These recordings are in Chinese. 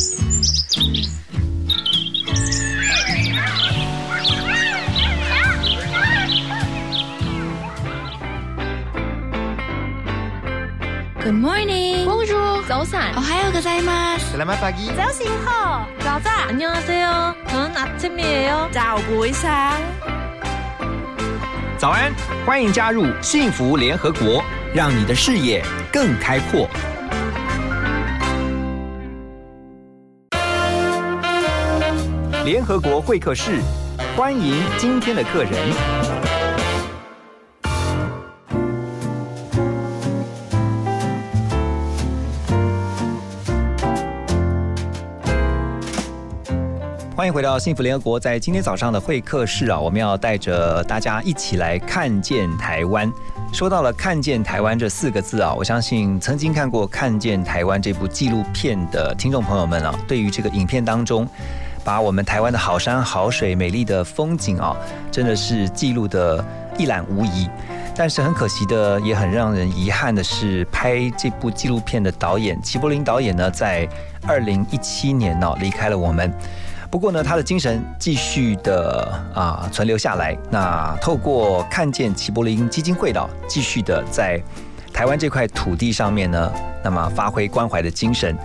Good morning. Bonjour. 早安。 오하요 고자이마스. Selamat pagi. 早醒好，早早 안녕하세요. 저는 아침이에요. 早不sáng 早安，欢迎加入幸福联合国，让你的视野更开阔。 联合国会客室，欢迎今天的客人。欢迎回到幸福联合国。在今天早上的会客室啊，我们要带着大家一起来看见台湾。说到了“看见台湾”这四个字啊，我相信曾经看过《看见台湾》这部纪录片的听众朋友们啊，对于这个影片当中，把我们台湾的好山好水、美丽的风景啊，真的是记录的一览无遗。但是很可惜的，也很让人遗憾的是，拍这部纪录片的导演齐柏林导演呢，在二零一七年呢、离开了我们。不过呢，他的精神继续的啊存留下来。那透过看见齐柏林基金会的继续的在台湾这块土地上面呢，那么发挥关怀的精神。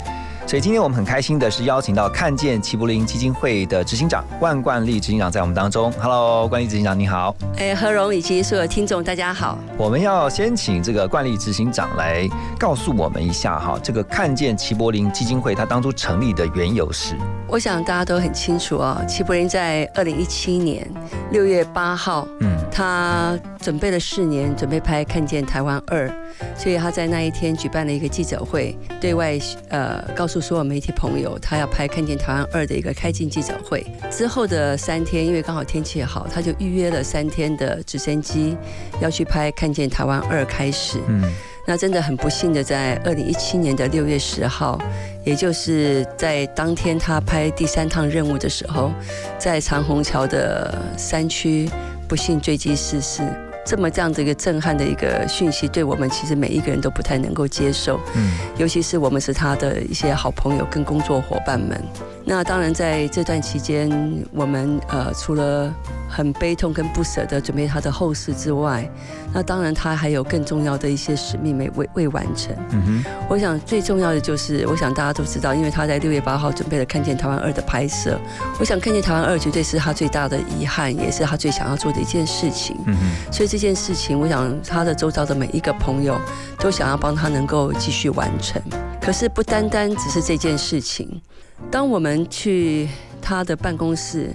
所以今天我们很开心的是邀请到看见齐柏林基金会的执行长万冠利执行长在我们当中。Hello，冠利执行长你好。哎，何荣以及所有听众，大家好。我们要先请这个冠利执行长来告诉我们一下哈，这个看见齐柏林基金会它当初成立的缘由是。我想大家都很清楚哦，齐柏林在二零一七年六月八号，嗯他准备了四年，准备拍《看见台湾二》，所以他在那一天举办了一个记者会，对外呃告诉所有媒体朋友，他要拍《看见台湾二》的一个开镜记者会。之后的三天，因为刚好天气好，他就预约了三天的直升机要去拍《看见台湾二》开始。嗯那真的很不幸的，在二零一七年的六月十号，也就是在当天他拍第三趟任务的时候，在长虹桥的山区不幸坠机逝世。这么这样的一个震撼的一个讯息，对我们其实每一个人都不太能够接受，嗯尤其是我们是他的一些好朋友跟工作伙伴们。那当然，在这段期间，我们呃除了很悲痛跟不舍的准备他的后事之外，那当然他还有更重要的一些使命没未未完成。嗯哼我想最重要的就是，我想大家都知道，因为他在六月八号准备了《看见台湾二》的拍摄，我想《看见台湾二》绝对是他最大的遗憾，也是他最想要做的一件事情。嗯哼所以这这件事情，我想他的周遭的每一个朋友都想要帮他能够继续完成。可是不单单只是这件事情，当我们去他的办公室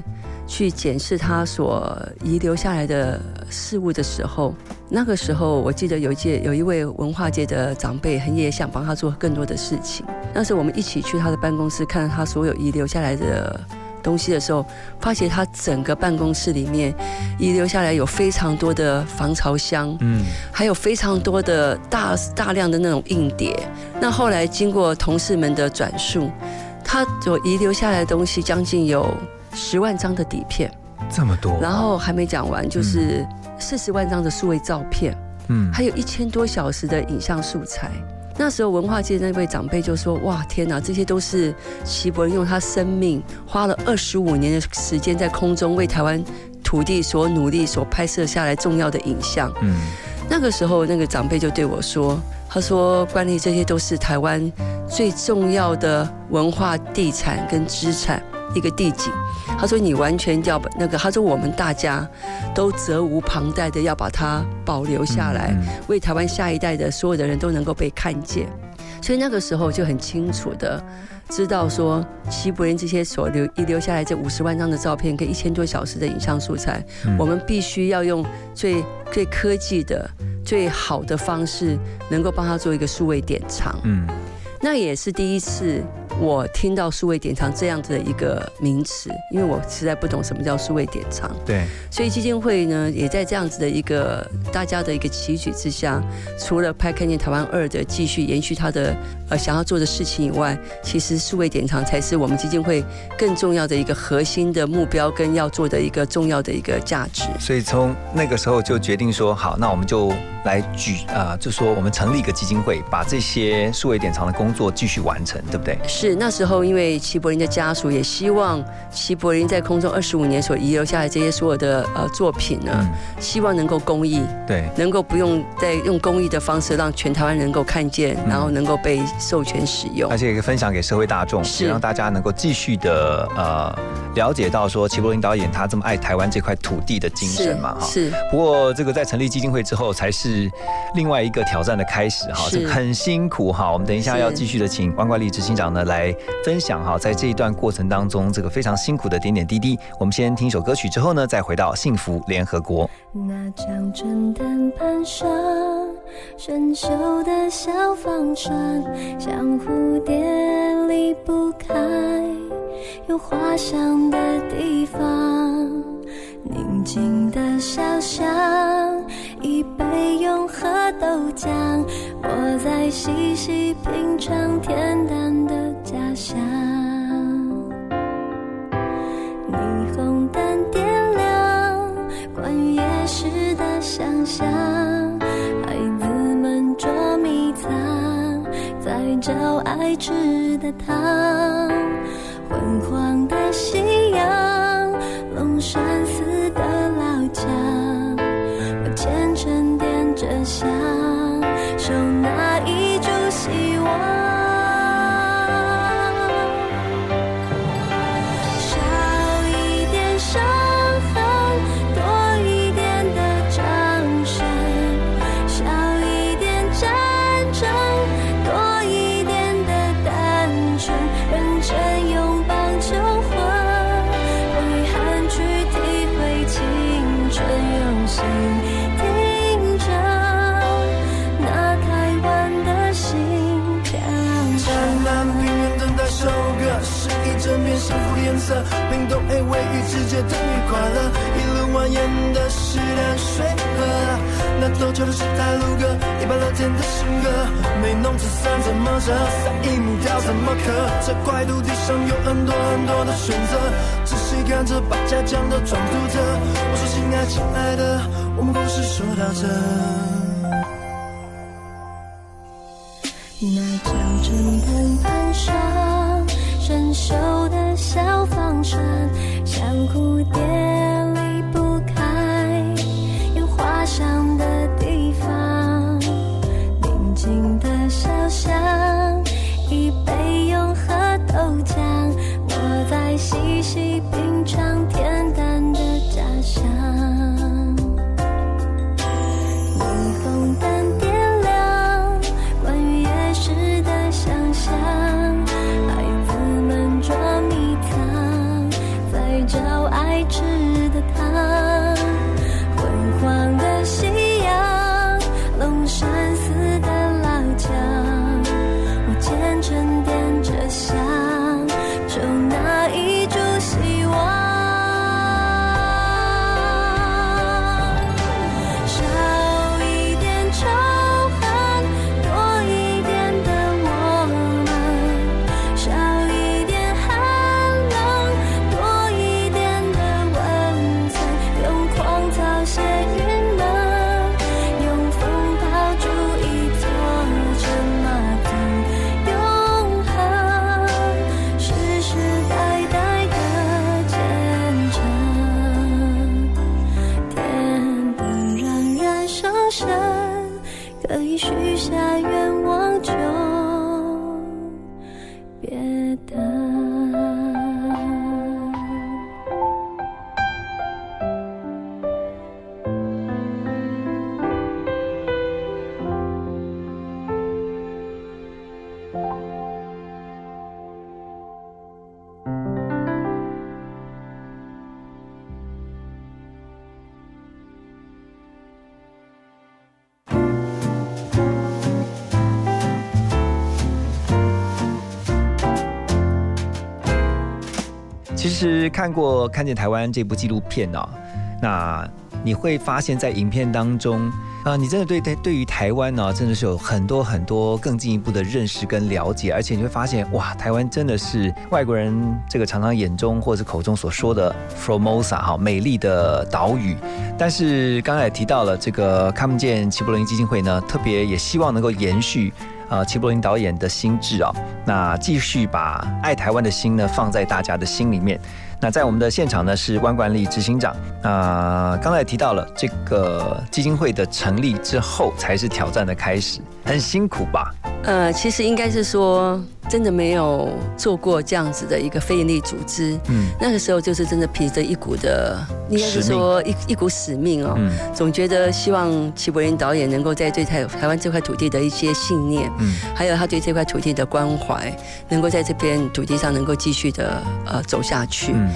去检视他所遗留下来的事物的时候，那个时候我记得有一届有一位文化界的长辈，很也想帮他做更多的事情。那时我们一起去他的办公室，看他所有遗留下来的东西的时候，发现他整个办公室里面遗留下来有非常多的防潮箱，嗯还有非常多的大大量的那种硬碟。那后来经过同事们的转述，他所遗留下来的东西将近有十万张的底片，这么多，然后还没讲完，就是四十万张的数位照片，嗯还有一千多小时的影像素材。那时候文化界那位长辈就说：“哇，天哪，这些都是齐柏林用他生命花了二十五年的时间在空中为台湾土地所努力所拍摄下来重要的影像。”嗯那个时候，那个长辈就对我说：“他说，关于这些都是台湾最重要的文化地产跟资产，一个地景。他说，你完全要把那个，他说我们大家都责无旁贷的要把它保留下来，嗯为台湾下一代的所有的人都能够被看见。所以那个时候就很清楚的知道说，齐柏林这些所留遗留下来这五十万张的照片跟一千多小时的影像素材，嗯我们必须要用最最科技的、最好的方式，能够帮他做一个数位典藏。嗯那也是第一次我听到数位典藏这样子的一个名词，因为我实在不懂什么叫数位典藏。对，所以基金会呢，也在这样子的一个大家的一个期许之下，除了拍《看见台湾二》的继续延续他的呃想要做的事情以外，其实数位典藏才是我们基金会更重要的一个核心的目标跟要做的一个重要的一个价值。所以从那个时候就决定说，好，那我们就来举啊、就说我们成立一个基金会，把这些数位典藏的工作继续完成，对不对？是是那时候，因为齐柏林的家属也希望齐柏林在空中二十五年所遗留下来这些所有的呃作品呢，嗯，希望能够公益，对，能够不用再用公益的方式让全台湾能够看见，嗯然后能够被授权使用。而。且也可以分享给社会大众，是。也让大家能够继续的呃了解到说齐柏林导演他这么爱台湾这块土地的精神嘛哈。是不过这个在成立基金会之后，才是另外一个挑战的开始哈，是这个很辛苦哈。我们等一下要继续的请王冠丽执行长呢来分享哈，在这一段过程当中，这个非常辛苦的点点滴滴。我们先听一首歌曲之后呢，再回到幸福联合国。那张震灯攀上生锈的小帆船，像蝴蝶离不开有花香的地方。宁静的小巷，一杯永和豆浆，我在细细品尝恬淡的家乡。霓虹灯点亮，关于夜市的想象，孩子们捉迷藏，在找爱吃的糖。昏黄的夕阳，龙山寺的老墙，我虔诚点着香，幸福的颜色。冰冻黑尾鱼直接等于快乐，一路蜿蜒的是淡水河。那陡峭的是台路歌，一百乐天的新歌。没弄纸伞怎么折？撒一木条怎么刻？这块土地上有很多很多的选择，仔细看着把家乡的装读着。我说亲爱亲爱的，我们故事说到这。那张震灯攀上小帆船，像蝴蝶离不开有花香的地方。宁静的小巷，实看过《看见台湾》这部纪录片哦，那你会发现在影片当中，啊、你真的对对对于台湾呢、真的是有很多很多更进一步的认识跟了解，而且你会发现，哇，台湾真的是外国人这个常常眼中或者口中所说的 Formosa 哈，美丽的岛屿。但是刚才也提到了这个看不见齐柏林基金会呢，特别也希望能够延续。呃齐柏林导演的心智啊，那继续把爱台湾的心呢放在大家的心里面。那在我们的现场呢是万冠利执行长，那刚才提到了这个基金会的成立之后才是挑战的开始，很辛苦吧？呃，其实应该是说，真的没有做过这样子的一个非营利组织。嗯那个时候就是真的凭着一股的，应该是说一一股使命哦，嗯总觉得希望齐柏林导演能够在对台台湾这块土地的一些信念，嗯还有他对这块土地的关怀，能够在这片土地上能够继续的呃走下去。嗯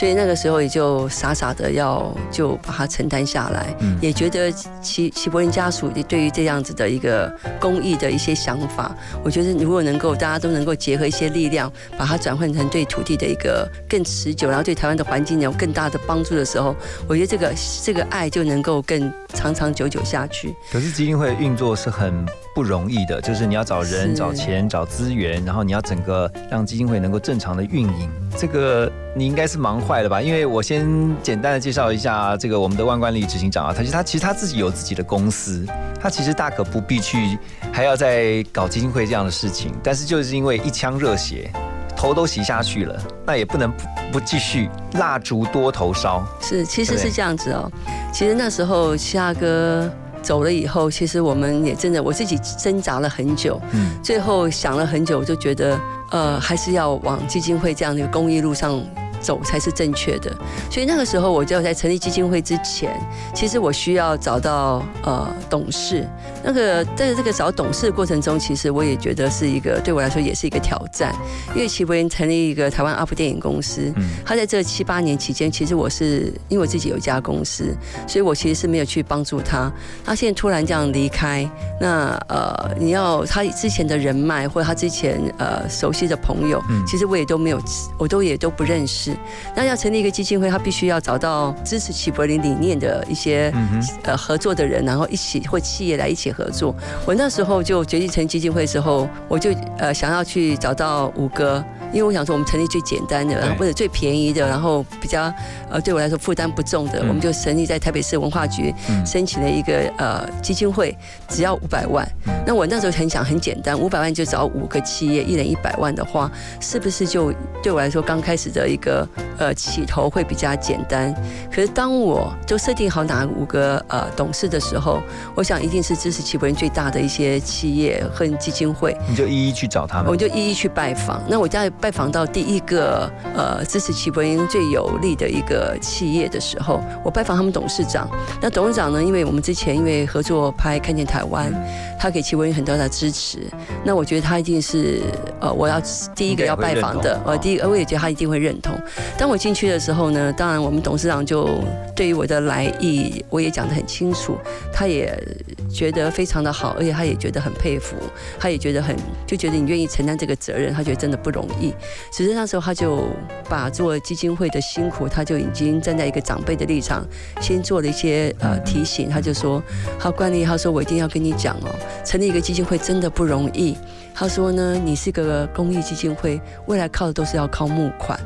所以那个时候也就傻傻的要就把它承担下来，嗯也觉得齐齐柏林家属对于这样子的一个公益的一些想法，我觉得如果能够大家都能够结合一些力量，把它转换成对土地的一个更持久，然后对台湾的环境有更大的帮助的时候，我觉得这个这个爱就能够更长长久久下去。可是基金会运作是很不容易的，就是你要找人、找钱、找资源，然后你要整个让基金会能够正常的运营。这个你应该是忙坏了吧？因为我先简单的介绍一下这个我们的万冠利执行长啊，他其实他其实他自己有自己的公司，他其实大可不必去还要再搞基金会这样的事情，但是就是因为一腔热血。头都洗下去了，那也不能不不继续蜡烛多头烧。是，其实是这样子哦。其实那时候七阿哥走了以后，其实我们也真的我自己挣扎了很久，嗯。最后想了很久，我就觉得，呃，还是要往基金会这样的公益路上走才是正确的。所以那个时候，我就在成立基金会之前，其实我需要找到呃董事。那个在这个找董事的过程中，其实我也觉得是一个对我来说也是一个挑战，因为齐柏林成立一个台湾阿普电影公司，嗯他在这七八年期间，其实我是因为我自己有一家公司，所以我其实是没有去帮助他。他现在突然这样离开，那呃，你要他之前的人脉或者他之前呃熟悉的朋友，嗯其实我也都没有，我都也都不认识。那要成立一个基金会，他必须要找到支持齐柏林理念的一些嗯哼，呃合作的人，然后一起或企业来一起合作。我那时候就决定成立基金会之后，我就呃想要去找到五哥，因为我想说我们成立最简单的，然后或者最便宜的，然后比较呃对我来说负担不重的，嗯我们就成立在台北市文化局嗯申请了一个呃基金会，只要五百万嗯。那我那时候很想很简单，五百万就找五个企业，一人一百万的话，是不是就对我来说刚开始的一个呃起头会比较简单？可是当我就设定好哪五个呃董事的时候，我想一定是支持齐柏林最大的一些企业和基金会，你就一一去找他们我。就一一去拜访。那我在拜访到第一个呃支持齐柏林最有力的一个企业的时候，我拜访他们董事长。那董事长呢，因为我们之前因为合作拍《看见台湾》，他给齐柏林很多的支持。那我觉得他一定是呃我要第一个要拜访的呃第一个我也觉得他一定会认同。当我进去的时候呢，当然我们董事长就对于我的来意我也讲得很清楚，他也觉得非常的好，而且他也觉得很佩服，他也觉得很就觉得你愿意承担这个责任，他觉得真的不容易。只是那时候他就把做基金会的辛苦，他就已经站在一个长辈的立场，先做了一些呃提醒。他就说，好惯例他说我一定要跟你讲哦，成立一个基金会真的不容易。他说呢，你是个公益基金会，未来靠的都是要靠募款。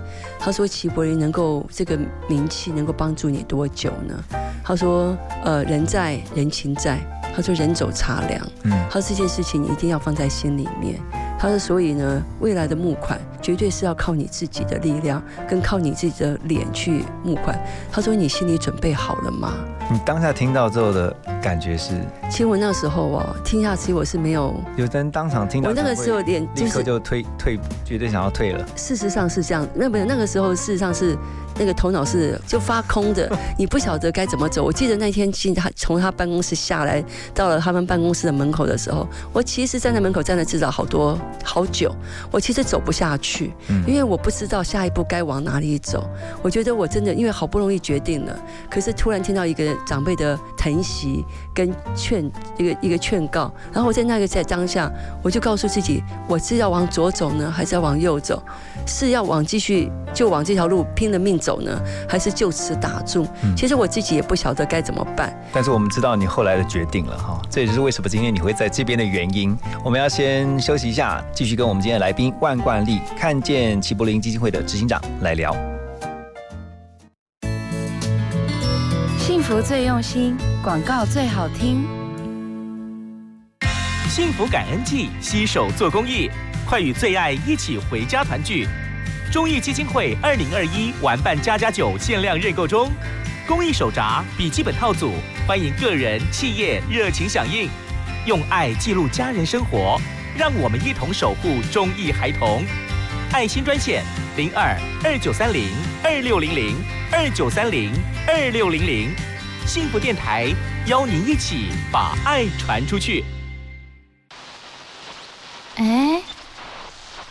他说齐柏林能够这个名气能够帮助你多久呢？他说，呃，人在人情在。他说人走茶凉。嗯他说这件事情你一定要放在心里面。他说，所以呢，未来的募款绝对是要靠你自己的力量，跟靠你自己的脸去募款。他说，你心里准备好了吗？你当下听到之后的感觉是，其实我那时候啊，听下去我是没有，有人当场听到，我那个时候脸就是立刻就退退，绝对想要退了。事实上是这样，那不是那个之后，事实上是那个头脑是就发空的，你不晓得该怎么走。我记得那天进他从他办公室下来，到了他们办公室的门口的时候，我其实站在门口站了至少好多好久，我其实走不下去，嗯因为我不知道下一步该往哪里走。我觉得我真的因为好不容易决定了，可是突然听到一个长辈的疼惜跟劝一个一个劝告，然后我在那个在当下，我就告诉自己，我是要往左走呢，还是要往右走？是要往继续就往这条路拼了命走呢，还是就此打住？嗯其实我自己也不晓得该怎么办。但是我们知道你后来的决定了哈，这也就是为什么今天你会在这边的原因。我们要先休息一下，继续跟我们今天的来宾万冠利看见齐柏林基金会的执行长来聊。幸福最用心，广告最好听。幸福感恩季，携手做公益，快与最爱一起回家团聚。中义基金会二零二一玩伴加加酒限量认购中，公益手札、笔记本套组，欢迎个人、企业热情响应，用爱记录家人生活，让我们一同守护中义孩童。爱心专线零二二九三零二六零零二九三零二六零零，幸福电台邀您一起把爱传出去。哎，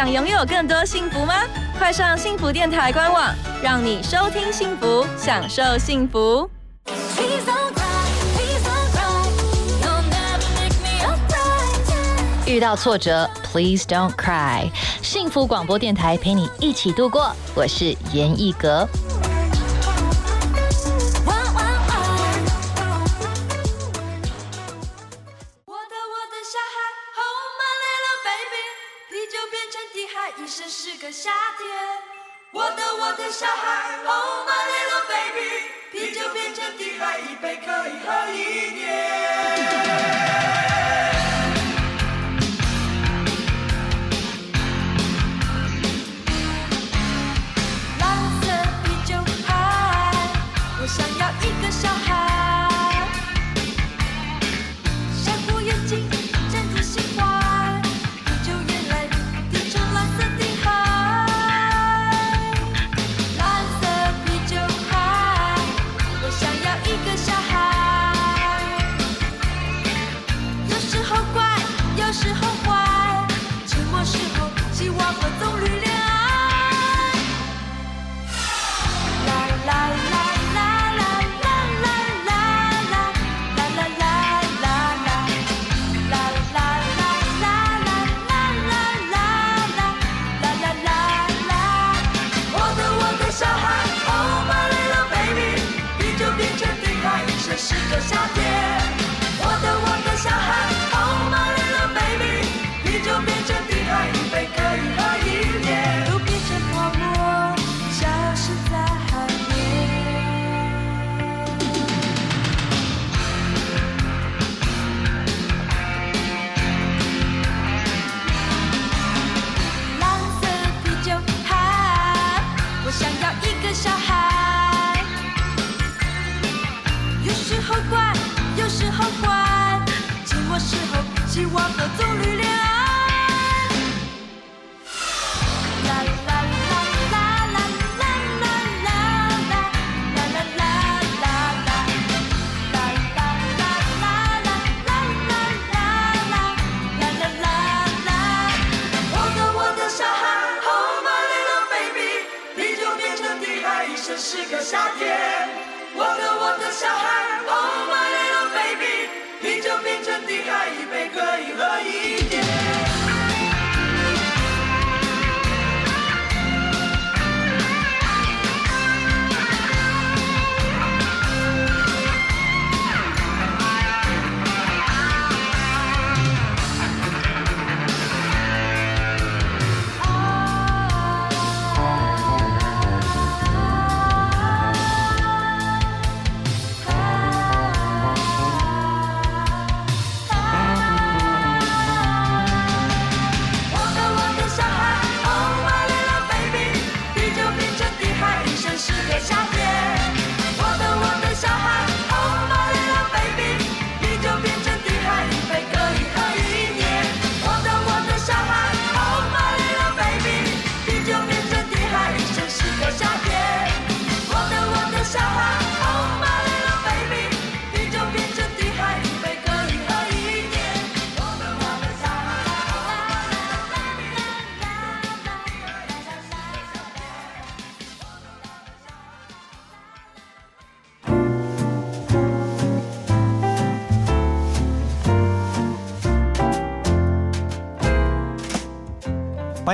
想拥有更多幸福吗？快上幸福电台官网，让你收听幸福，享受幸福。Please don't cry, please don't cry, you'll never make me alright. 遇到挫折，Please don't cry。幸福广播电台陪你一起度过，我是严艺格。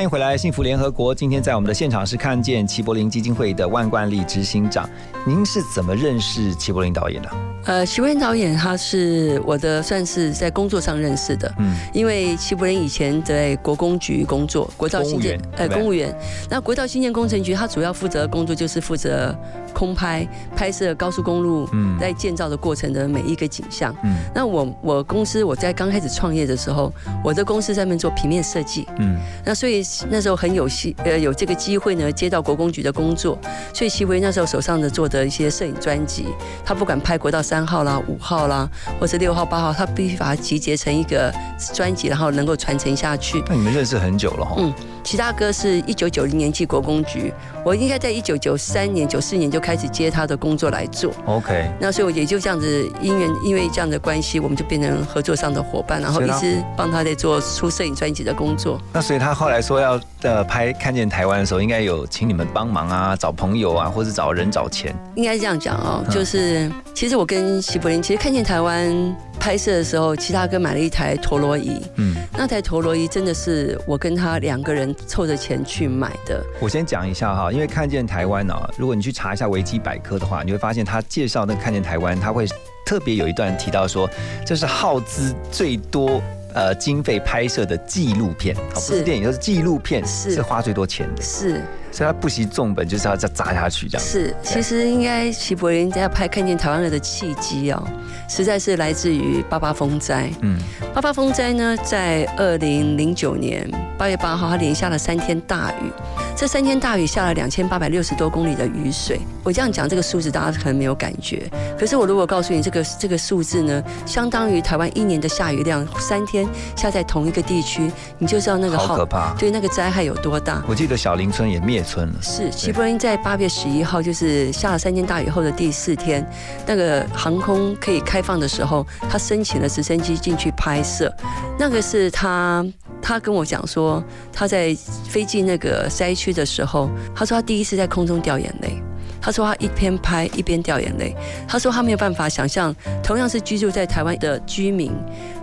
迎回来，幸福联合国。今天在我们的现场是看见齐柏林基金会的万贯利执行长。您是怎么认识齐柏林导演的？呃，齐柏林导演他是我的算是在工作上认识的，嗯，因为齐柏林以前在国工局工作，国道新建呃公务员，那国道新建工程局他主要负责的工作就是负责空拍拍摄高速公路嗯在建造的过程的每一个景象。嗯那我我公司我在刚开始创业的时候，我的公司在那边做平面设计，嗯那所以那时候很有戏，呃，有这个机会呢，接到国工局的工作，所以齐薇那时候手上的做的一些摄影专辑，他不管拍国道三号啦、五号啦，或是六号、八号，他必须把它集结成一个专辑，然后能够传承下去。那你们认识很久了哈？嗯齐大哥是一九九零年进国工局，我应该在一九九三年、九四年就开始接他的工作来做。OK，那所以我也就这样子，因缘因为这样的关系，我们就变成合作上的伙伴，然后是啊一直帮他在做出摄影专辑的工作。那所以他后来说要呃拍《看见台湾》的时候，应该有请你们帮忙啊，找朋友啊，或者找人找钱。应该是这样讲哦，嗯就是其实我跟齐柏林其实看见台湾拍摄的时候，齐大哥买了一台陀螺仪，嗯，那台陀螺仪真的是我跟他两个人凑着钱去买的。我先讲一下哈，因为看见台湾啊，如果你去查一下维基百科的话，你会发现他介绍那个看见台湾，他会特别有一段提到说，这是耗资最多。呃，经费拍摄的纪录片，好，不是是。电影，就是纪录片，是。是花最多钱的，是所以他不惜重本，就是要再砸下去这样。是，其实应该齐柏林在拍看见台湾人的契机哦，实在是来自于八八风灾。嗯八八风灾呢，在二零零九年八月八号，它连下了三天大雨。这三天大雨下了两千八百六十多公里的雨水。我这样讲这个数字，大家可能没有感觉。可是我如果告诉你这个这个数字呢，相当于台湾一年的下雨量，三天下在同一个地区，你就知道那个好可怕。对那个灾害有多大。我记得小林村也灭村了。是，齐柏林在八月十一号，就是下了三天大雨后的第四天，那个航空可以开放的时候，他申请了直升机进去拍摄。那个是他，他跟我讲说，他在飞进那个灾区的时候，他说他第一次在空中掉眼泪。他说他一边拍一边掉眼泪。他说他没有办法想象，同样是居住在台湾的居民，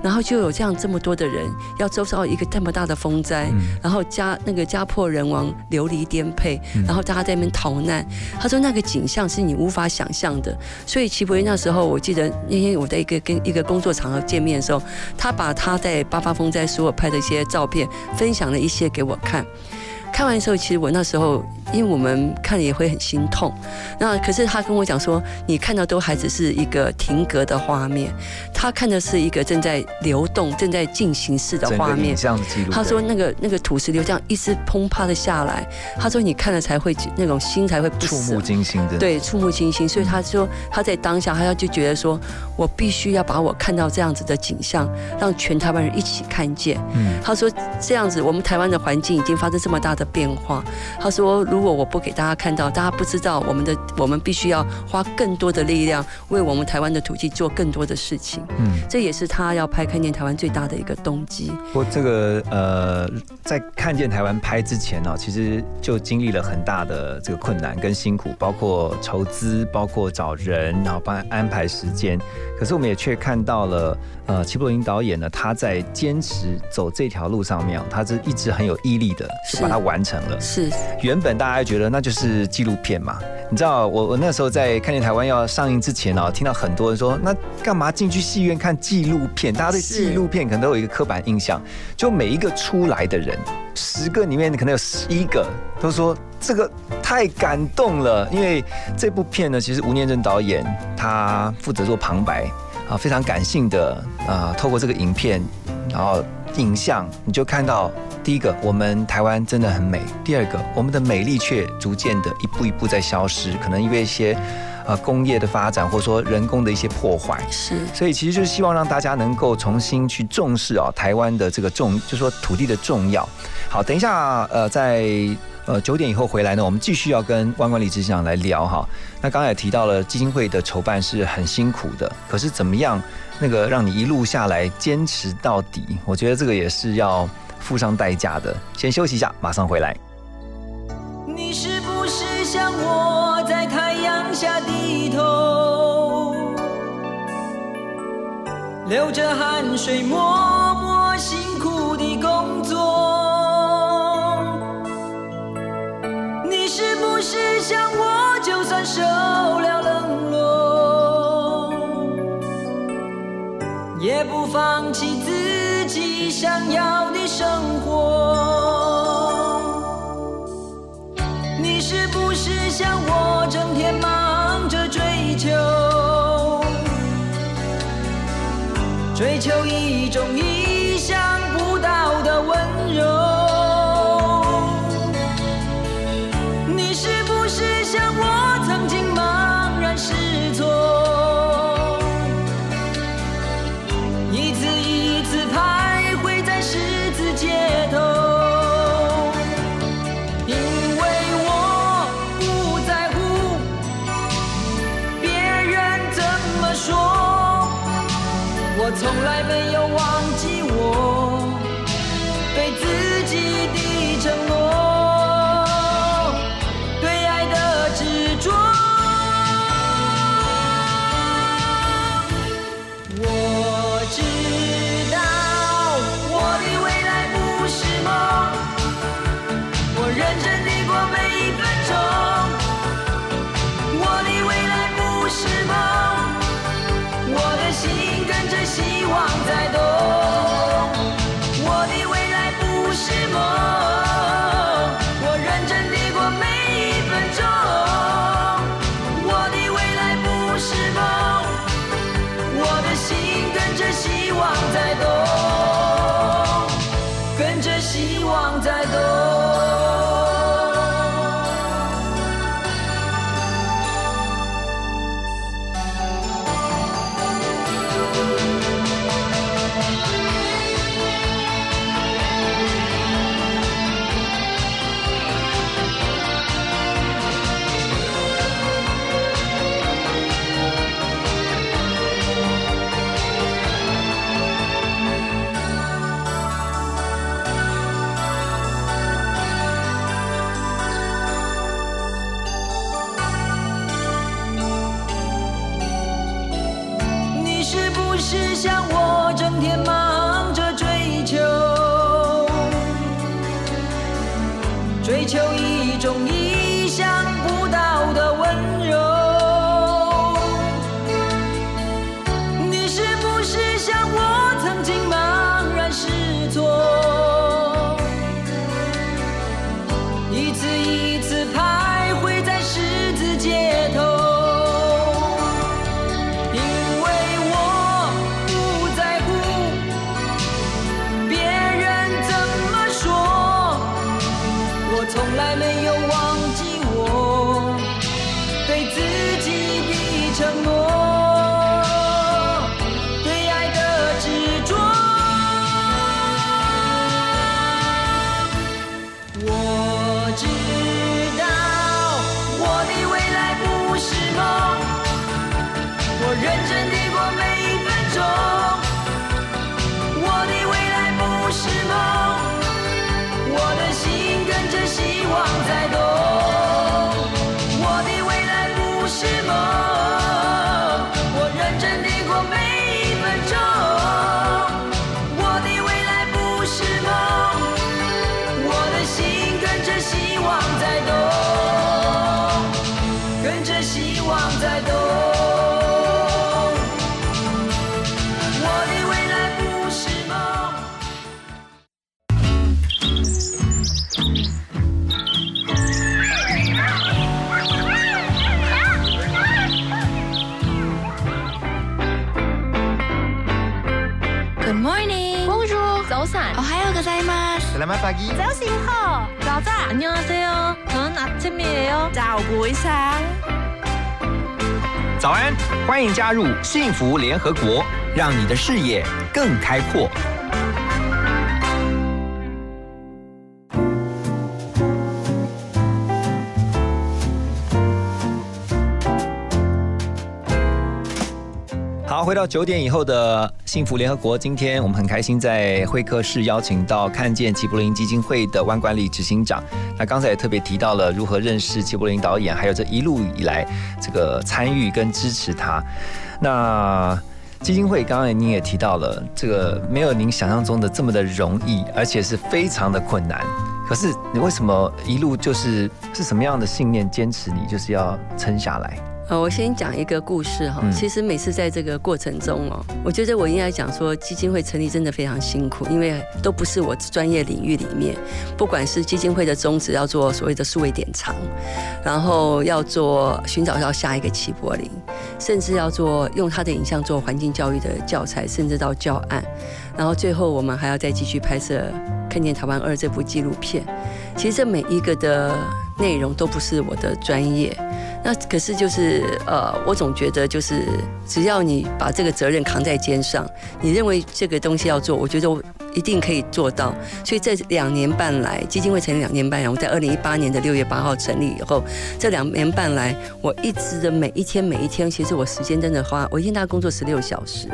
然后就有这样这么多的人要遭受一个这么大的风灾，嗯然后家那个家破人亡、流离颠沛，然后大家在那边逃难。他说那个景象是你无法想象的。所以齐博那时候，我记得那天我在一个跟一个工作场合见面的时候，他把他在八八风灾所有拍的一些照片分享了一些给我看。看完的时候，其实我那时候，因为我们看了也会很心痛。那可是他跟我讲说，你看到都还只是一个停格的画面，他看的是一个正在流动、正在进行式的画面。他说那个那个土石流这样一直砰啪的下来，他说你看了才会那种心才会不触目惊心，的。对，触目惊心。所以他说他在当下，他就觉得说，我必须要把我看到这样子的景象，让全台湾人一起看见。嗯，他说这样子，我们台湾的环境已经发生这么大的变化。他说，如果我不给大家看到，大家不知道我们的，我们必须要花更多的力量，为我们台湾的土地做更多的事情。嗯，这也是他要拍《看见台湾》最大的一个动机。不过这个呃，在看见台湾拍之前呢、其实就经历了很大的这个困难跟辛苦，包括筹资，包括找人，然后帮安排时间。可是我们也却看到了，呃，齐柏林导演呢，他在坚持走这条路上面，他是一直很有毅力的，是就把它完成了。是原本大家觉得那就是纪录片嘛，你知道我我那时候在看见台湾要上映之前哦，听到很多人说那干嘛进去戏院看纪录片？大家对纪录片可能都有一个刻板印象，就每一个出来的人，十个里面可能有十一个都说这个太感动了，因为这部片呢，其实吴念真导演他负责做旁白啊，非常感性的啊，透过这个影片，然后影像你就看到。第一个，我们台湾真的很美；第二个，我们的美丽却逐渐的一步一步在消失，可能因为一些呃工业的发展，或者说人工的一些破坏。是所以其实就是希望让大家能够重新去重视啊台湾的这个重，就说土地的重要。好，等一下呃在呃九点以后回来呢，我们继续要跟万冠理执行长来聊哈。那刚才也提到了基金会的筹办是很辛苦的，可是怎么样那个让你一路下来坚持到底，我觉得这个也是要付上代价的。先休息一下，马上回来。你是不是像我在太阳下低头，流着汗水默默辛苦的工作？是像我，就算受了冷落，也不放弃自己想要的生活。你是不是像我，整天忙幸福联合国，让你的视野更开阔。好，回到九点以后的幸福联合国，今天我们很开心在会客室邀请到看见齐柏林基金会的万管理执行长。那刚才也特别提到了如何认识齐柏林导演，还有这一路以来这个参与跟支持他。那基金会刚刚您也提到了，这个没有您想象中的这么的容易，而且是非常的困难。可可是你为什么一路就是是什么样的信念坚持你就是要撑下来？呃，我先讲一个故事哈。嗯其实每次在这个过程中哦，我觉得我应该讲说，基金会成立真的非常辛苦，因为都不是我专业领域里面。不管是基金会的宗旨要做所谓的数位典藏，然后要做寻找到下一个齐柏林，甚至要做用他的影像做环境教育的教材，甚至到教案，然后最后我们还要再继续拍摄《看见台湾二》这部纪录片。其实这每一个的内容都不是我的专业。那可是就是呃，我总觉得就是只要你把这个责任扛在肩上，你认为这个东西要做，我觉得一定可以做到。所以这两年半来，基金会成立两年半来，我在二零一八年的六月八号成立以后，这两年半来，我一直的每一天每一天，其实我时间真的花，我一天大概工作十六小时。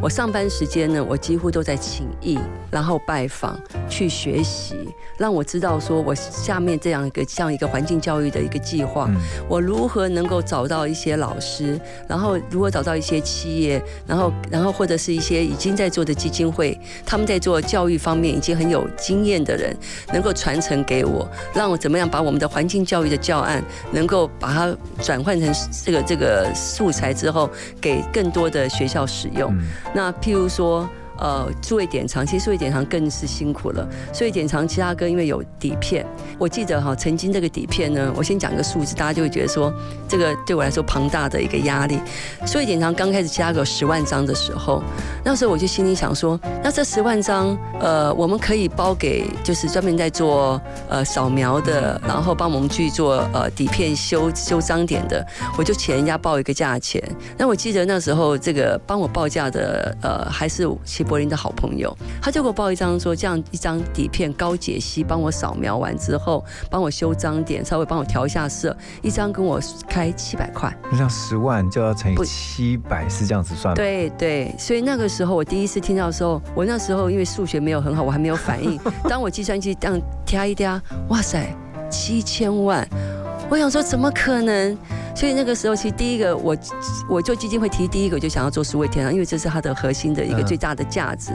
我上班时间呢，我几乎都在请益，然后拜访、去学习，让我知道说我下面这样一个像一个环境教育的一个计划，嗯我如何能够找到一些老师，然后如何找到一些企业，然后然后或者是一些已经在做的基金会，他们在做教育方面已经很有经验的人，能够传承给我，让我怎么样把我们的环境教育的教案能够把它转换成这个这个素材之后，给更多的学校使用。嗯那譬如说。呃，数位典藏，其实数位典藏更是辛苦了。数位典藏，其他哥因为有底片，我记得哈，曾经这个底片呢，我先讲一个数字，大家就会觉得说，这个对我来说庞大的一个压力。数位典藏刚开始其他哥十万张的时候，那时候我就心里想说，那这十万张，呃，我们可以包给就是专门在做呃扫描的，然后帮我们去做呃底片修修章点的，我就请人家报一个价钱。那我记得那时候这个帮我报价的呃还是柏林的好朋友，他就给我报一张说这样一张底片高解析，帮我扫描完之后，帮我修章点，稍微帮我调一下色，一张跟我开七百块。那像十万就要乘以七百，是这样子算吗？对对，所以那个时候我第一次听到的时候，我那时候因为数学没有很好，我还没有反应。当我计算机这样挑一挑，哇塞，七千万！我想说怎么可能？所以那个时候，其实第一个我我做基金会提第一个我就想要做数位天堂，因为这是它的核心的一个嗯最大的价值。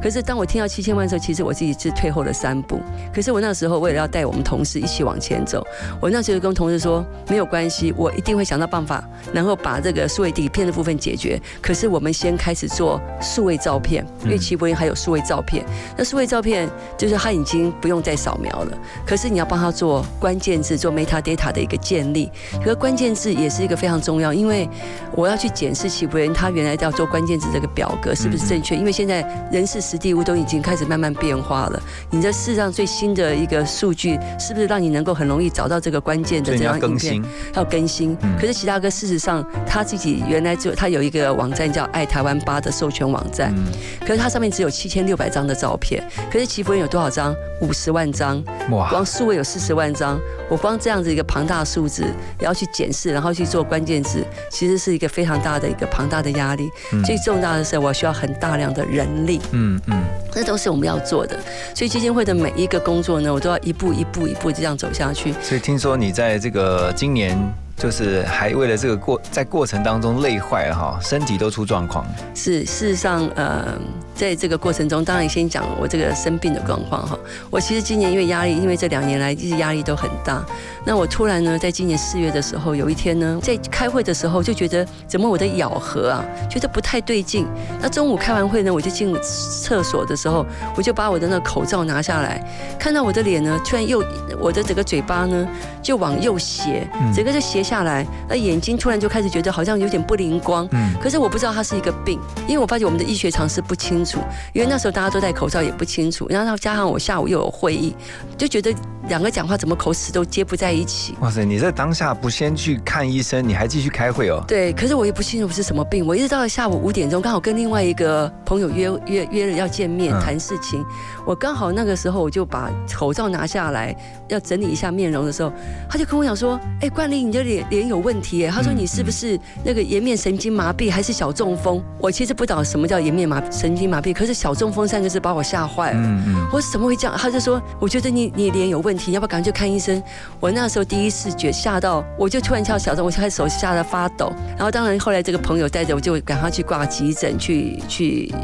可是当我听到七千万的时候，其实我自己是退后了三步。可是我那时候为了要带我们同事一起往前走，我那时候就跟同事说没有关系，我一定会想到办法，能够把这个数位底片的部分解决。可是我们先开始做数位照片，因为齐柏林还有数位照片。那数位照片就是它已经不用再扫描了，可是你要帮他做关键字、做 metadata 的一个建立。可是关键字也是一个非常重要，因为我要去检视齐柏林他原来要做关键字这个表格是不是正确，因为现在人事实地物都已经开始慢慢变化了。你这世上最新的一个数据，是不是让你能够很容易找到这个关键的这样影片？更新。要更新。嗯可是齐大哥事实上他自己原来就他有一个网站叫爱台湾吧的授权网站，嗯，可是它上面只有七千六百张的照片，可是齐夫人有多少张？五十万张，哇光，数位有四十万张。我光这样子一个庞大的数字，也要去检视，然后去做关键字，其实是一个非常大的一个庞大的压力。嗯最重大的是，我需要很大量的人力。嗯嗯，这都是我们要做的。所以基金会的每一个工作呢，我都要一步一步一步这样走下去。所以听说你在这个今年就是还为了这个过在过程当中累坏了哈，身体都出状况。是事实上，呃，在这个过程中，当然先讲我这个生病的状况哈。我其实今年因为压力，因为这两年来一直压力都很大。那我突然呢，在今年四月的时候，有一天呢，在开会的时候就觉得怎么我的咬合啊，觉得不太对劲。那中午开完会呢，我就进厕所的时候，我就把我的那个口罩拿下来，看到我的脸呢，突然又我的整个嘴巴呢就往右斜，整个就斜下来，那眼睛突然就开始觉得好像有点不灵光。嗯可是我不知道它是一个病，因为我发现我们的医学常识不清因为那时候大家都戴口罩也不清楚，然后加上我下午又有会议，就觉得两个讲话怎么口齿都接不在一起。哇塞，你在当下不先去看医生，你还继续开会哦？对，可是我也不清楚是什么病，我一直到了下午五点钟，刚好跟另外一个朋友约约约了要见面嗯谈事情，我刚好那个时候我就把口罩拿下来，要整理一下面容的时候，他就跟我讲说：“哎，冠霖，你的脸脸有问题耶。”他说：“嗯你是不是那个颜面神经麻痹还是小中风？”我其实不懂什么叫颜面麻神经麻痹，可是小中风三个字把我吓坏了。嗯嗯，我说怎么会这样？他就说，我觉得你你脸有问题，要不要赶快去看医生？我那时候第一视觉吓到，我就突然跳小钟，我就开始手吓得发抖。然后当然后来这个朋友带着我就赶快去挂急诊去去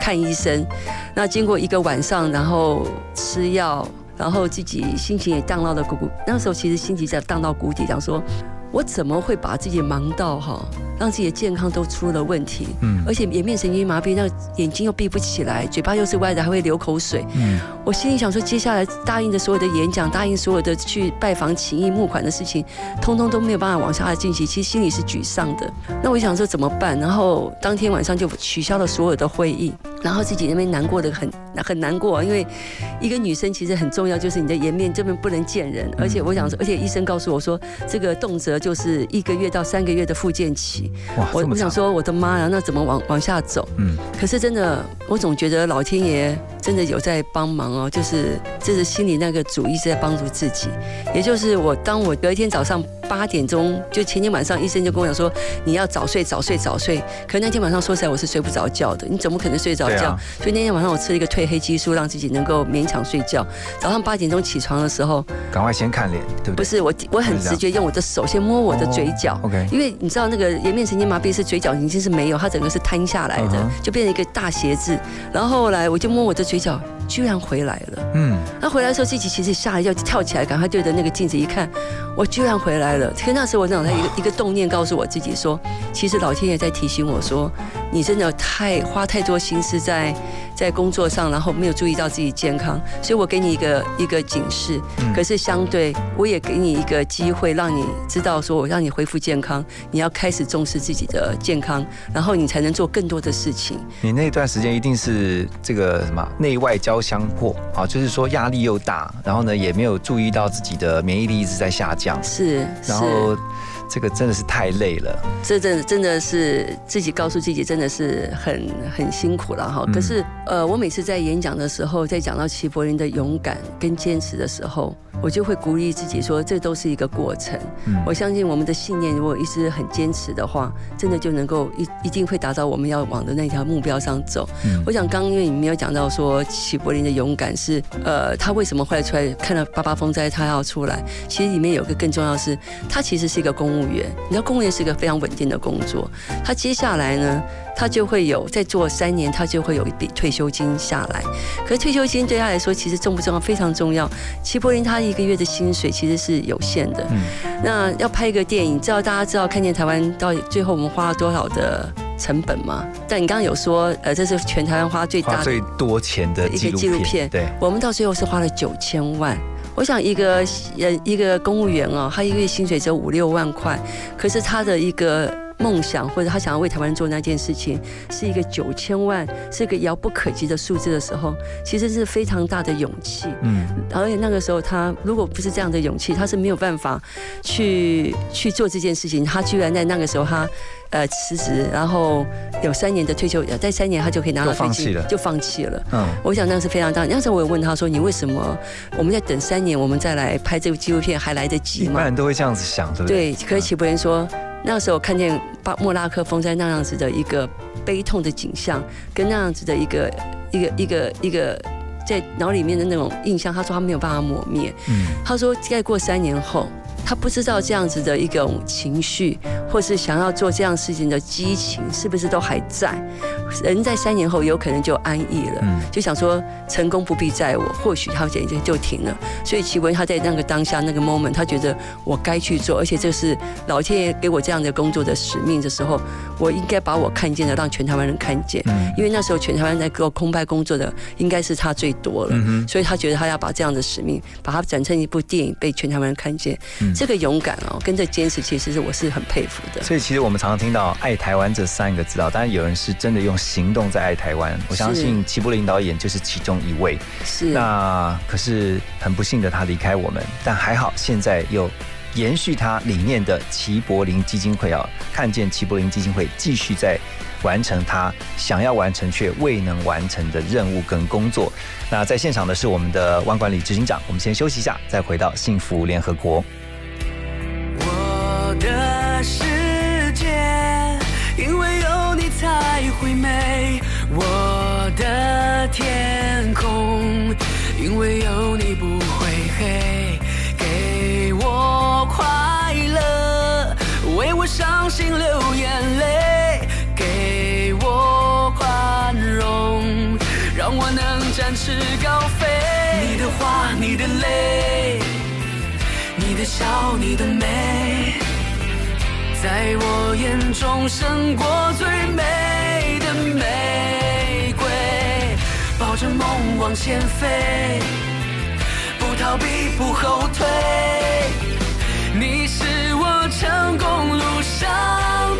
看医生。那经过一个晚上，然后吃药。然后自己心情也荡到了谷谷。那时候其实心情在荡到谷底，想说。我怎么会把自己忙到哈，让自己的健康都出了问题？嗯，而且颜面神经麻痹，那眼睛又闭不起来，嘴巴又是歪的，还会流口水。嗯，我心里想说，接下来答应的所有的演讲，答应所有的去拜访、情谊、募款的事情，通通都没有办法往下进行。其实心里是沮丧的。那我想说怎么办？然后当天晚上就取消了所有的会议，然后自己那边难过的很很难过，因为一个女生其实很重要，就是你的颜面根本不能见人。而且我想说，而且医生告诉我说，这个动辄就是一个月到三个月的复健期。我我想说，我的妈呀，那怎么往往下走？嗯，可是真的，我总觉得老天爷真的有在帮忙哦，就是这是心里那个主一直在帮助自己。也就是我，当我隔一天早上八点钟，就前天晚上医生就跟我讲说，你要早睡早睡早睡。可那天晚上说起来我是睡不着觉的，你怎么可能睡着觉？所以那天晚上我吃了一个褪黑激素，让自己能够勉强睡觉。早上八点钟起床的时候，赶快先看脸，对不对？不是我，我很直觉用我的手先摸我的嘴角，OK，因为你知道那个颜面神经麻痹是嘴角已经是没有，它整个是瘫下来的，就变成一个大斜字。然后后来我就摸我的嘴角，居然回来了。嗯，那回来的时候自己其实吓了一跳，跳起来赶快对着那个镜子一看，我居然回来了。可那时候我脑袋一个一个动念告诉我自己说，其实老天爷在提醒我说，你真的太花太多心思在。在工作上，然后没有注意到自己健康，所以我给你一个一个警示。可是相对，我也给你一个机会，让你知道说，我让你恢复健康，你要开始重视自己的健康，然后你才能做更多的事情。你那段时间一定是这个什么内外交相迫啊，就是说压力又大，然后呢也没有注意到自己的免疫力一直在下降。是，然后。这个真的是太累了，这真真的是自己告诉自己，真的是很很辛苦了哈。可是，呃，我每次在演讲的时候，在讲到齐柏林的勇敢跟坚持的时候。我就会鼓励自己说，这都是一个过程。我相信我们的信念，如果一直很坚持的话，真的就能够一一定会达到我们要往的那条目标上走。我想刚因为你没有讲到说齐柏林的勇敢是，呃，他为什么会出来看到八八风灾他要出来？其实里面有个更重要是，他其实是一个公务员。你知道公务员是一个非常稳定的工作，他接下来呢？他就会有再做三年，他就会有一笔退休金下来。可是退休金对他来说，其实重不重要？非常重要。齐柏林他一个月的薪水其实是有限的。嗯。那要拍一个电影，知道大家知道看见台湾到底最后我们花了多少的成本吗？但你刚刚有说，呃，这是全台湾花最大最多钱的一个纪录片。对。我们到最后是花了九千万。我想一个人一个公务员哦，他一个月薪水只有五六万块，可是他的一个。梦想或者他想要为台湾人做那件事情，是一个九千万，是一个遥不可及的数字的时候，其实是非常大的勇气。嗯，而且那个时候他如果不是这样的勇气，他是没有办法去去做这件事情。他居然在那个时候他呃辞职，然后有三年的退休，在三年他就可以拿到飞机，就放弃了。嗯，我想那是非常大。那时候我有问他说：“你为什么我们在等三年，我们再来拍这部纪录片还来得及吗？”一般人都会这样子想，对不对？对，可是齐柏林说。那时候看见巴莫拉克风灾那样子的一个悲痛的景象，跟那样子的一个一个一个一个在脑里面的那种印象，他说他没有办法抹灭。嗯，他说再过三年后。他不知道这样子的一种情绪，或是想要做这样事情的激情，是不是都还在？人在三年后有可能就安逸了，就想说成功不必在我，或许他简直就停了。所以奇文他在那个当下那个 moment，他觉得我该去做，而且这是老天爷给我这样的工作的使命的时候，我应该把我看见的让全台湾人看见。因为那时候全台湾在做空拍工作的应该是他最多了，所以他觉得他要把这样的使命，把它展成一部电影，被全台湾人看见。这个勇敢哦，跟这坚持，其实是我是很佩服的。所以其实我们常常听到“爱台湾”这三个字啊，当然有人是真的用行动在爱台湾。我相信齐柏林导演就是其中一位。是。那可是很不幸的，他离开我们，但还好现在又延续他理念的齐柏林基金会啊，看见齐柏林基金会继续在。完成他想要完成却未能完成的任务跟工作。那在现场的是我们的万管理执行长。我们先休息一下，再回到幸福联合国。的世界因为有你才会美，我的天空因为有你不会黑，给我快乐，为我伤心流眼泪。给我宽容让我能展翅高飞。你的花，你的泪，你的笑，你的美，在我眼中胜过最美的玫瑰。抱着梦往前飞，不逃避，不后退。你是我成功路上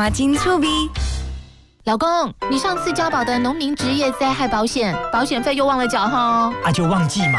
马金醋逼。老公，你上次交保的农民职业灾害保险，保险费又忘了缴哈，啊就忘记嘛。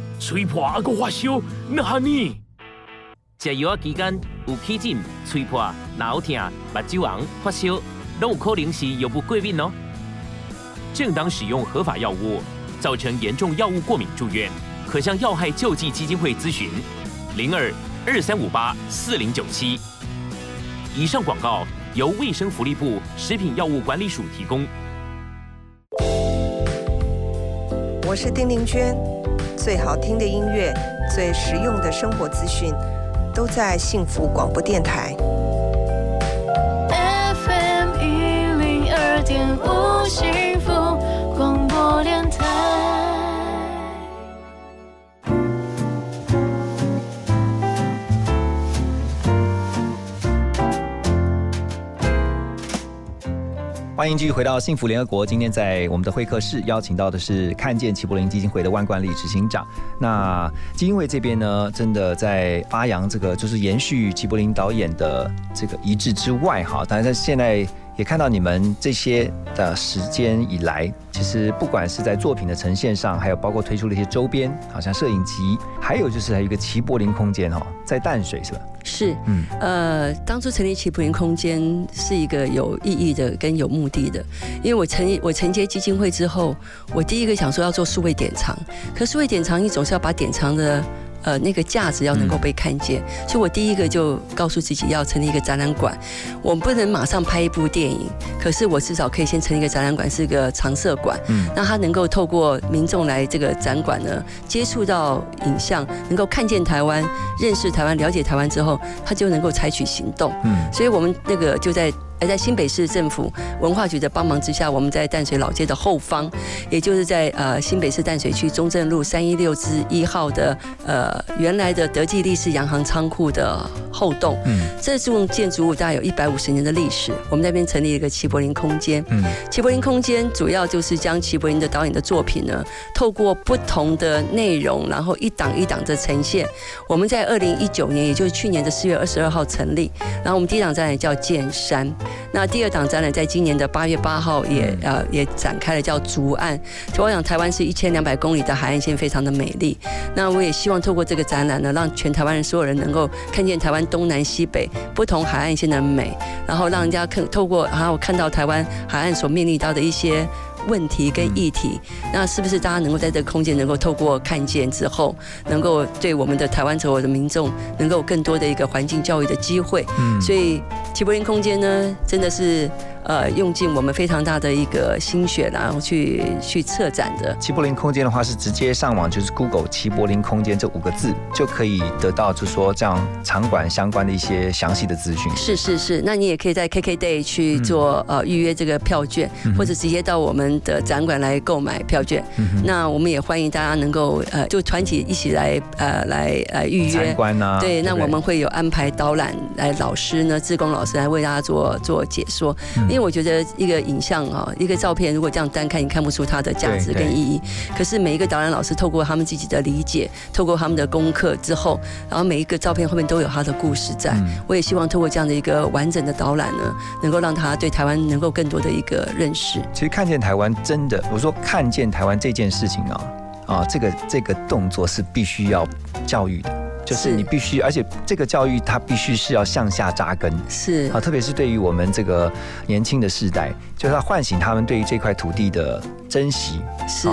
吹破还阁发烧，那哈呢？食药啊期间有起疹、吹破、脑疼、目睭红、发烧，都有可能是药物过敏哦。正当使用合法药物，造成严重药物过敏住院，可向药害救济基金会咨询：零二二三五八四零九七。以上广告由卫生福利部食品药物管理署提供。我是丁玲娟，最好听的音乐，最实用的生活资讯，都在幸福广播电台。FM 一零二点五幸福广播电台。欢迎继续回到幸福联合国。今天在我们的会客室邀请到的是看见齐柏林基金会的万冠利执行长。那基金会这边呢，真的在发扬这个就是延续齐柏林导演的这个遗志之外，哈，当然在现在。也看到你们这些的时间以来，其实不管是在作品的呈现上，还有包括推出了一些周边，好像摄影集，还有就是还有一个齐柏林空间哈，在淡水是吧？是，嗯，呃，当初成立齐柏林空间是一个有意义的跟有目的的，因为我成立我承接基金会之后，我第一个想说要做数位典藏，可数位典藏你总是要把典藏的。呃，那个价值要能够被看见，所以我第一个就告诉自己要成立一个展览馆。我不能马上拍一部电影，可是我至少可以先成立一个展览馆，是个常设馆。嗯，那他能够透过民众来这个展馆呢，接触到影像，能够看见台湾，认识台湾，了解台湾之后，他就能够采取行动。嗯，所以我们那个就在。而在新北市政府文化局的帮忙之下，我们在淡水老街的后方，也就是在呃新北市淡水区中正路三一六之一号的呃原来的德记利士洋行仓库的后栋。嗯，这栋建筑物大概有一百五十年的历史。我们那边成立一个齐柏林空间。嗯，齐柏林空间主要就是将齐柏林的导演的作品呢，透过不同的内容，然后一档一档的呈现。我们在二零一九年，也就是去年的四月二十二号成立。然后我们第一档展览叫剑山。那第二档展览在今年的八月八号也呃也展开了，叫竹岸。我想台湾是一千两百公里的海岸线，非常的美丽。那我也希望透过这个展览呢，让全台湾人所有人能够看见台湾东南西北不同海岸线的美，然后让人家看透过，然后看到台湾海岸所面临到的一些。问题跟议题，那是不是大家能够在这个空间能够透过看见之后，能够对我们的台湾所有的民众能够更多的一个环境教育的机会？嗯，所以齐柏林空间呢，真的是。呃，用尽我们非常大的一个心血，然后去去策展的。齐柏林空间的话，是直接上网，就是 Google 齐柏林空间这五个字，就可以得到，就是说这样场馆相关的一些详细的资讯。是是是，那你也可以在 KKday 去做呃预约这个票券，或者直接到我们的展馆来购买票券。那我们也欢迎大家能够呃，就团体一起来呃来呃预约参观啊。对，那我们会有安排导览来老师呢，志工老师来为大家做做解说。因为我觉得一个影像啊，一个照片，如果这样单看，你看不出它的价值跟意义。可是每一个导览老师透过他们自己的理解，透过他们的功课之后，然后每一个照片后面都有他的故事在。我也希望透过这样的一个完整的导览呢，能够让他对台湾能够更多的一个认识。其实看见台湾真的，我说看见台湾这件事情啊，啊，这个这个动作是必须要教育的。就是你必须，而且这个教育它必须是要向下扎根，是。啊，特别是对于我们这个年轻的世代，就是要唤醒他们对于这块土地的珍惜，是，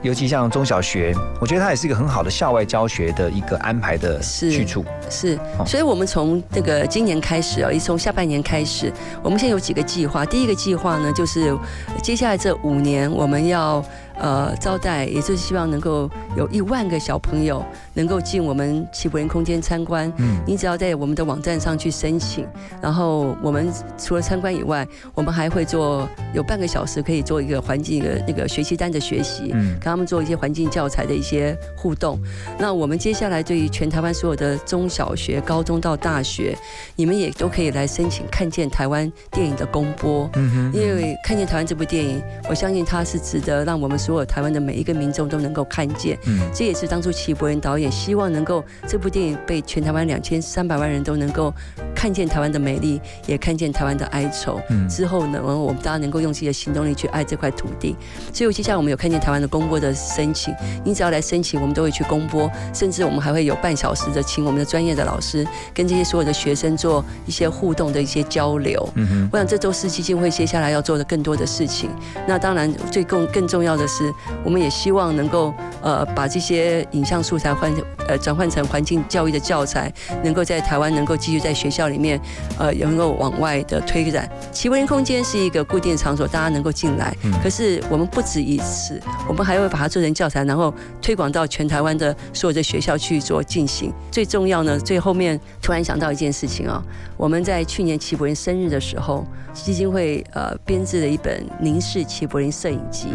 尤其像中小学，我觉得它也是一个很好的校外教学的一个安排的去处，是，所以我们从这个今年开始啊，一从下半年开始，我们现在有几个计划，第一个计划呢，就是接下来这五年我们要。呃，招待也就是希望能够有一万个小朋友能够进我们齐柏林空间参观。嗯，你只要在我们的网站上去申请，然后我们除了参观以外，我们还会做有半个小时可以做一个环境的那个学习单的学习，嗯，跟他们做一些环境教材的一些互动。那我们接下来对于全台湾所有的中小学、高中到大学，你们也都可以来申请看见台湾电影的公播。嗯哼，因为看见台湾这部电影，我相信它是值得让我们。所有台湾的每一个民众都能够看见，嗯，这也是当初齐柏林导演希望能够这部电影被全台湾两千三百万人都能够看见台湾的美丽，也看见台湾的哀愁。嗯，之后呢，我们大家能够用自己的行动力去爱这块土地。所以接下来我们有看见台湾的公播的申请，你只要来申请，我们都会去公播，甚至我们还会有半小时的请我们的专业的老师跟这些所有的学生做一些互动的一些交流。嗯哼，我想这都是基金会接下来要做的更多的事情。那当然，最更更重要的是。是，我们也希望能够呃把这些影像素材换呃转换成环境教育的教材，能够在台湾能够继续在学校里面呃能够往外的推展。奇文空间是一个固定场所，大家能够进来。可是我们不止一次，我们还会把它做成教材，然后推广到全台湾的所有的学校去做进行。最重要呢，最后面突然想到一件事情啊，我们在去年齐柏林生日的时候，基金会呃编制了一本凝视齐柏林摄影集。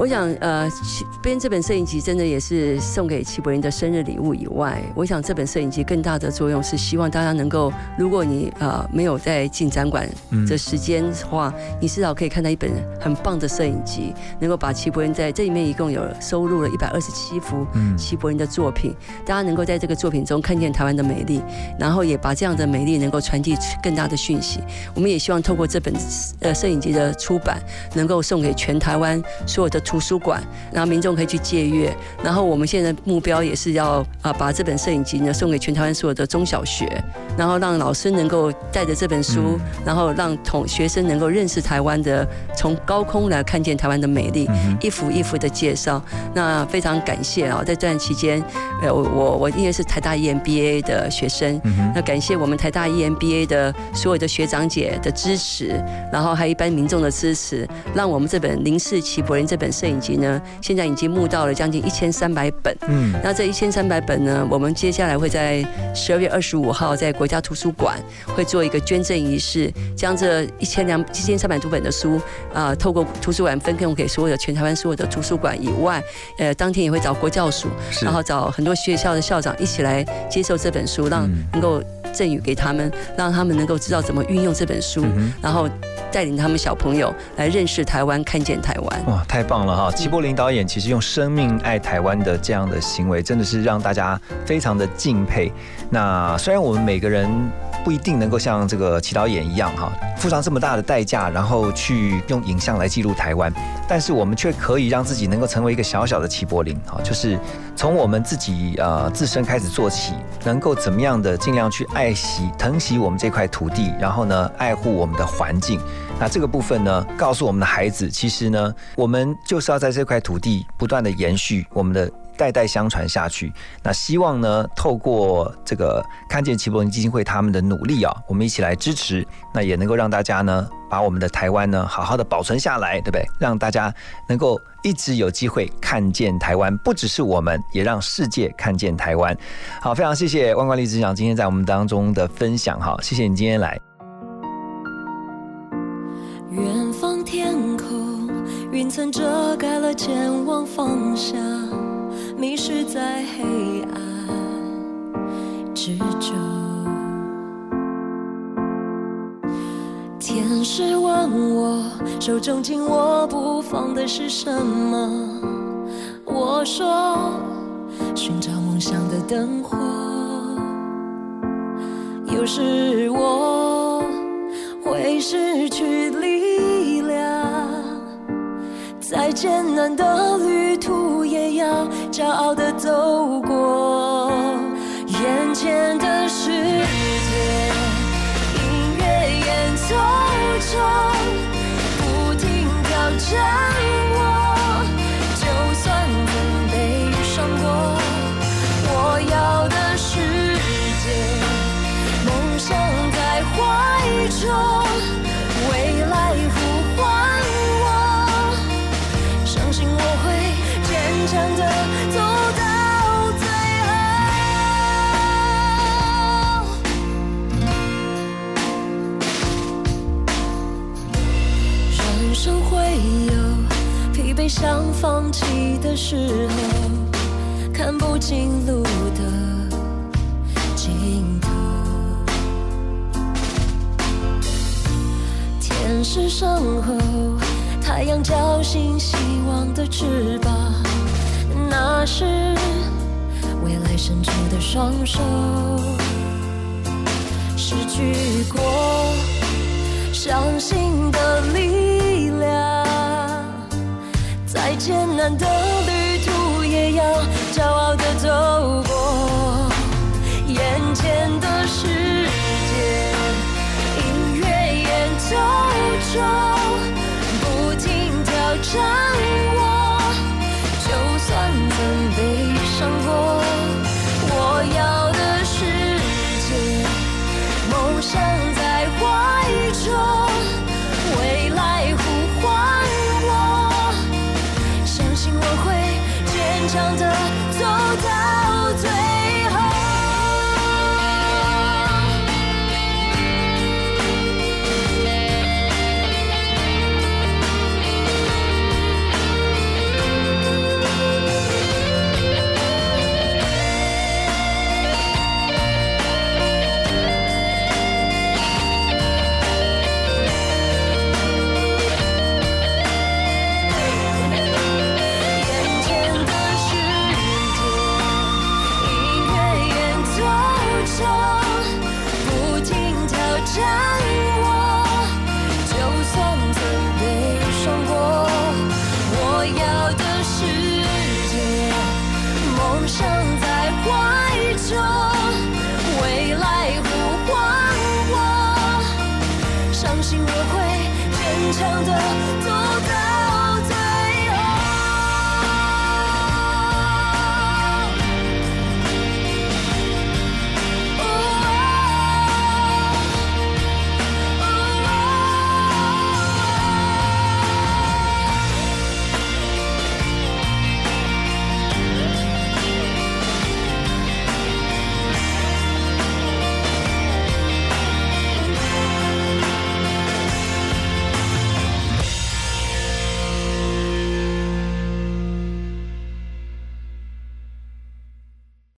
我想，呃，齐编这本摄影集真的也是送给齐柏林的生日礼物以外，我想这本摄影集更大的作用是希望大家能够，如果你呃没有在进展馆嗯的时间的话，你至少可以看到一本很棒的摄影集，能够把齐柏林在这里面一共有收录了一百二十七幅嗯齐柏林的作品，大家能够在这个作品中看见台湾的美丽，然后也把这样的美丽能够传递出更大的讯息。我们也希望透过这本呃摄影集的出版，能够送给全台湾所有的图书馆，然后民众可以去借阅。然后我们现在目标也是要啊把这本摄影集呢送给全台湾所有的中小学，然后让老师能够带着这本书，然后让同学生能够认识台湾的，从高空来看见台湾的美丽，一幅一幅的介绍。那非常感谢啊，在这段期间，呃，我我我因为是台大 E EMBA 的学生，那感谢我们台大 E EMBA 的所有的学长姐的支持，然后还有一般民众的支持，让我们这本《林氏齐柏林》这本摄影集呢，现在已经募到了将近一千三百本。嗯。那这一千三百本呢，我们接下来会在十二月二十五号在国家图书馆会做一个捐赠仪式，将这一千两一千三百多本的书啊、透过图书馆分送给所有的全台湾所有的图书馆以外，呃，当天也会找国教署，然后找很多学校的校长一起来接受这本书，让能够赠予给他们，让他们能够知道怎么运用这本书，然后带领他们小朋友来认识台湾，看见台湾。哇，太棒了哈！齐柏林导演其实用生命爱台湾的这样的行为，真的是让大家非常的敬佩。那虽然我们每个人不一定能够像这个齐导演一样哈，付上这么大的代价，然后去用影像来记录台湾，但是我们却可以让自己能够成为一个小小的齐柏林哈，就是从我们自己呃自身开始做起，能够怎么样的尽量去爱惜、疼惜我们这块土地，然后呢爱护我们的环境。那这个部分呢，告诉我们的孩子，其实呢，我们就是要在这块土地不断的延续我们的代代相传下去。那希望呢，透过这个看见齐柏林基金会他们的努力啊，我们一起来支持，那也能够让大家呢，把我们的台湾呢，好好的保存下来，对不对？让大家能够一直有机会看见台湾，不只是我们，也让世界看见台湾。好，非常谢谢万冠丽执长今天在我们当中的分享，哈，谢谢你今天来。远方天空，云层遮盖了前往方向，迷失在黑暗之中。天使问我，手中紧握不放的是什么？我说，寻找梦想的灯火。有时我会失去力量，再艰难的旅骄傲的走过。眼前的世界，音乐演奏中，不停挑战想放弃的时候，看不清路的尽头。天使身后，太阳叫醒希望的翅膀，那是未来伸出的双手。失去过伤心的力量，再艰难的旅途也要骄傲的走过。眼前的世界，音乐演奏中，不停挑战